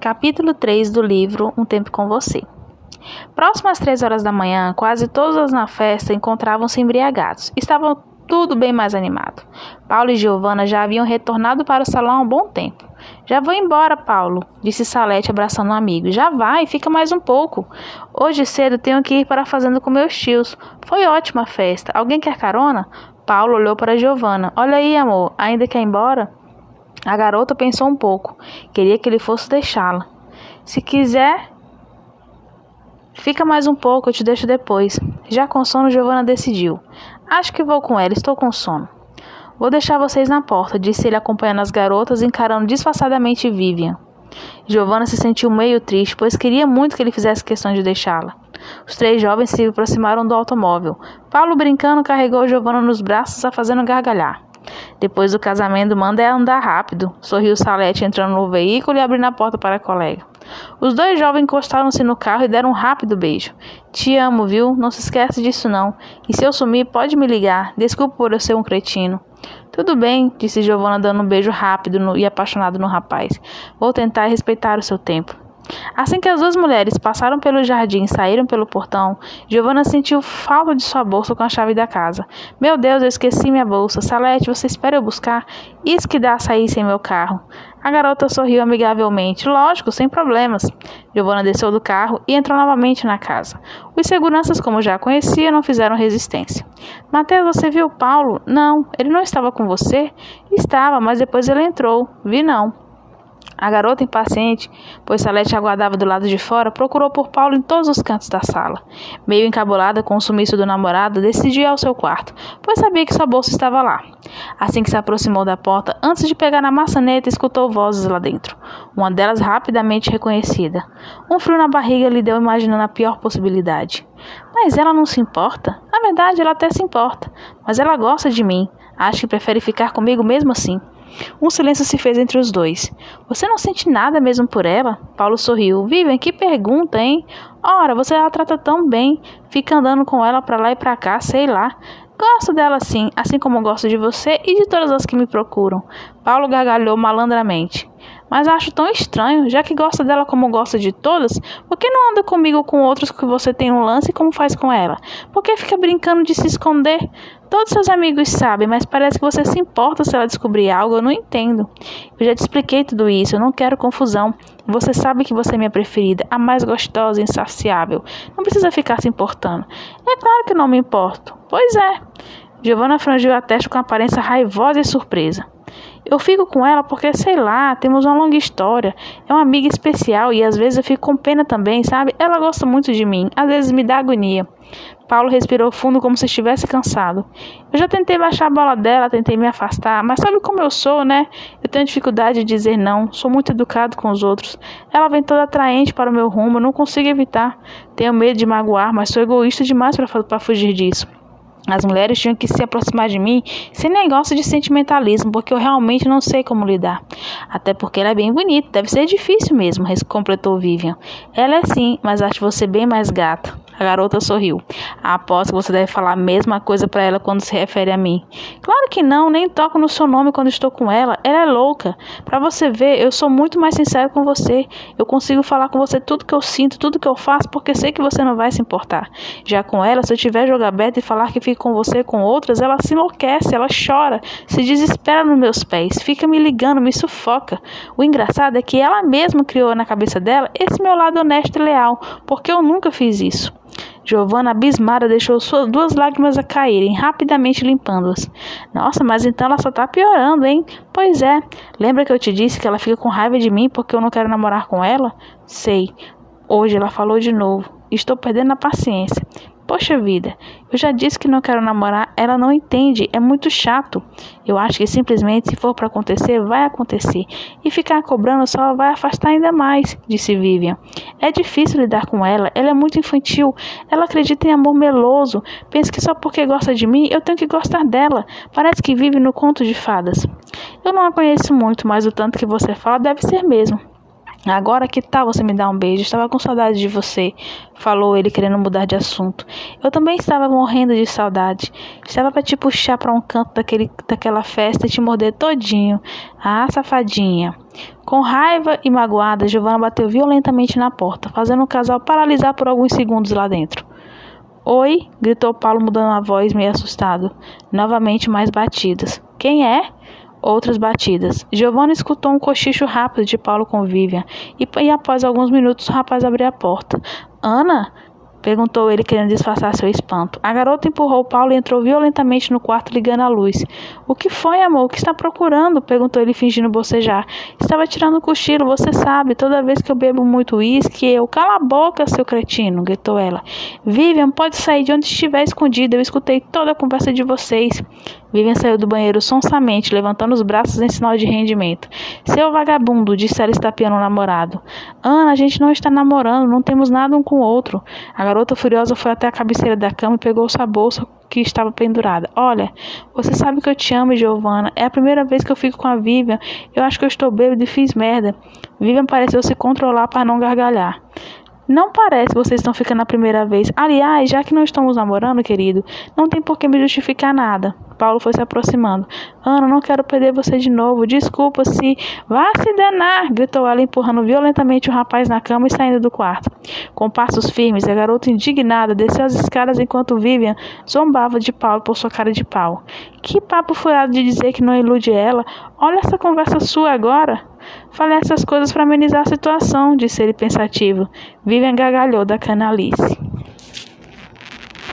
Capítulo 3 do livro Um Tempo com Você. Próximo às três horas da manhã, quase todos na festa encontravam-se embriagados. Estavam tudo bem mais animado. Paulo e Giovanna já haviam retornado para o salão há um bom tempo. Já vou embora, Paulo, disse Salete abraçando um amigo. Já vai, fica mais um pouco. Hoje cedo tenho que ir para a fazenda com meus tios. Foi ótima festa. Alguém quer carona? Paulo olhou para Giovanna. Olha aí, amor, ainda quer ir embora? A garota pensou um pouco. Queria que ele fosse deixá-la. Se quiser, fica mais um pouco, eu te deixo depois. Já com sono, Giovanna decidiu. Acho que vou com ela, estou com sono. Vou deixar vocês na porta, disse ele acompanhando as garotas, encarando disfarçadamente Vivian. Giovanna se sentiu meio triste, pois queria muito que ele fizesse questão de deixá-la. Os três jovens se aproximaram do automóvel. Paulo, brincando, carregou Giovanna nos braços, a fazendo gargalhar. Depois do casamento, manda ela andar rápido, sorriu Salete entrando no veículo e abrindo a porta para a colega. Os dois jovens encostaram-se no carro e deram um rápido beijo. Te amo, viu? Não se esquece disso não. E se eu sumir, pode me ligar. Desculpa por eu ser um cretino. Tudo bem, disse Giovanna dando um beijo rápido no, e apaixonado no rapaz. Vou tentar respeitar o seu tempo. Assim que as duas mulheres passaram pelo jardim e saíram pelo portão, Giovanna sentiu falta de sua bolsa com a chave da casa. Meu Deus, eu esqueci minha bolsa. Salete, você espera eu buscar? Isso que dá a sair sem meu carro. A garota sorriu amigavelmente. Lógico, sem problemas. Giovanna desceu do carro e entrou novamente na casa. Os seguranças, como já conhecia, não fizeram resistência. Mateus, você viu Paulo? Não, ele não estava com você? Estava, mas depois ele entrou. Vi não. A garota, impaciente, pois Salete aguardava do lado de fora, procurou por Paulo em todos os cantos da sala. Meio encabulada com o sumiço do namorado, decidiu ir ao seu quarto, pois sabia que sua bolsa estava lá. Assim que se aproximou da porta, antes de pegar na maçaneta, escutou vozes lá dentro. Uma delas rapidamente reconhecida. Um frio na barriga lhe deu imaginando a pior possibilidade. Mas ela não se importa? Na verdade, ela até se importa. Mas ela gosta de mim. Acho que prefere ficar comigo mesmo assim. Um silêncio se fez entre os dois. Você não sente nada mesmo por ela? Paulo sorriu. Vivian, que pergunta, hein? Ora, você a trata tão bem. Fica andando com ela para lá e para cá, sei lá. Gosto dela sim, assim como gosto de você e de todas as que me procuram. Paulo gargalhou malandramente. Mas acho tão estranho, já que gosta dela como gosta de todas, por que não anda comigo com outros que você tem um lance como faz com ela? Por que fica brincando de se esconder? Todos seus amigos sabem, mas parece que você se importa se ela descobrir algo, eu não entendo. Eu já te expliquei tudo isso, eu não quero confusão. Você sabe que você é minha preferida, a mais gostosa e insaciável. Não precisa ficar se importando. É claro que não me importo. Pois é. Giovanna frangiu a testa com aparência raivosa e surpresa. Eu fico com ela porque, sei lá, temos uma longa história. É uma amiga especial e às vezes eu fico com pena também, sabe? Ela gosta muito de mim, às vezes me dá agonia. Paulo respirou fundo como se estivesse cansado. Eu já tentei baixar a bola dela, tentei me afastar, mas sabe como eu sou, né? Eu tenho dificuldade de dizer não, sou muito educado com os outros. Ela vem toda atraente para o meu rumo, eu não consigo evitar. Tenho medo de magoar, mas sou egoísta demais para fugir disso. As mulheres tinham que se aproximar de mim sem negócio de sentimentalismo, porque eu realmente não sei como lidar. Até porque ela é bem bonita, deve ser difícil mesmo, completou Vivian. Ela é sim, mas acho você bem mais gata. A garota sorriu. Aposto que você deve falar a mesma coisa para ela quando se refere a mim. Claro que não, nem toco no seu nome quando estou com ela. Ela é louca. Para você ver, eu sou muito mais sincero com você. Eu consigo falar com você tudo que eu sinto, tudo que eu faço, porque sei que você não vai se importar. Já com ela, se eu tiver jogo aberto e falar que fico com você com outras, ela se enlouquece, ela chora, se desespera nos meus pés, fica me ligando, me sufoca. O engraçado é que ela mesma criou na cabeça dela esse meu lado honesto e leal, porque eu nunca fiz isso. Giovanna, abismada, deixou suas duas lágrimas a caírem, rapidamente limpando-as. Nossa, mas então ela só tá piorando, hein? Pois é. Lembra que eu te disse que ela fica com raiva de mim porque eu não quero namorar com ela? Sei. Hoje ela falou de novo. Estou perdendo a paciência. Poxa vida, eu já disse que não quero namorar, ela não entende, é muito chato. Eu acho que simplesmente se for para acontecer, vai acontecer. E ficar cobrando só vai afastar ainda mais, disse Vivian. É difícil lidar com ela, ela é muito infantil, ela acredita em amor meloso, pensa que só porque gosta de mim eu tenho que gostar dela. Parece que vive no conto de fadas. Eu não a conheço muito, mas o tanto que você fala deve ser mesmo. Agora que tal você me dar um beijo? Estava com saudade de você, falou ele, querendo mudar de assunto. Eu também estava morrendo de saudade. Estava para te puxar para um canto daquele, daquela festa e te morder todinho. Ah, safadinha. Com raiva e magoada, Giovanna bateu violentamente na porta, fazendo o casal paralisar por alguns segundos lá dentro. Oi, gritou Paulo mudando a voz, meio assustado. Novamente mais batidas. Quem é? Outras batidas. Giovanna escutou um cochicho rápido de Paulo com Vivian e, e após alguns minutos o rapaz abriu a porta. Ana? Perguntou ele, querendo disfarçar seu espanto. A garota empurrou Paulo e entrou violentamente no quarto, ligando a luz. O que foi, amor? O que está procurando? Perguntou ele, fingindo bocejar. Estava tirando um cochilo, você sabe. Toda vez que eu bebo muito uísque, eu. Cala a boca, seu cretino! gritou ela. Vivian, pode sair de onde estiver escondida. Eu escutei toda a conversa de vocês. Vivian saiu do banheiro sonsamente, levantando os braços em sinal de rendimento. Seu vagabundo, disse ela estapeando o namorado. Ana, a gente não está namorando, não temos nada um com o outro. A garota furiosa foi até a cabeceira da cama e pegou sua bolsa que estava pendurada. Olha, você sabe que eu te amo, Giovana. É a primeira vez que eu fico com a Vivian. Eu acho que eu estou bêbado e fiz merda. Vivian pareceu se controlar para não gargalhar. Não parece que vocês estão ficando a primeira vez. Aliás, já que não estamos namorando, querido, não tem por que me justificar nada. Paulo foi se aproximando. Ana, não quero perder você de novo. Desculpa se. Vá se danar! gritou ela, empurrando violentamente o rapaz na cama e saindo do quarto. Com passos firmes, a garota indignada desceu as escadas enquanto Vivian zombava de Paulo por sua cara de pau. Que papo furado de dizer que não ilude ela. Olha essa conversa sua agora. Falei essas coisas para amenizar a situação, disse ele pensativo. Vivian gargalhou da canalice.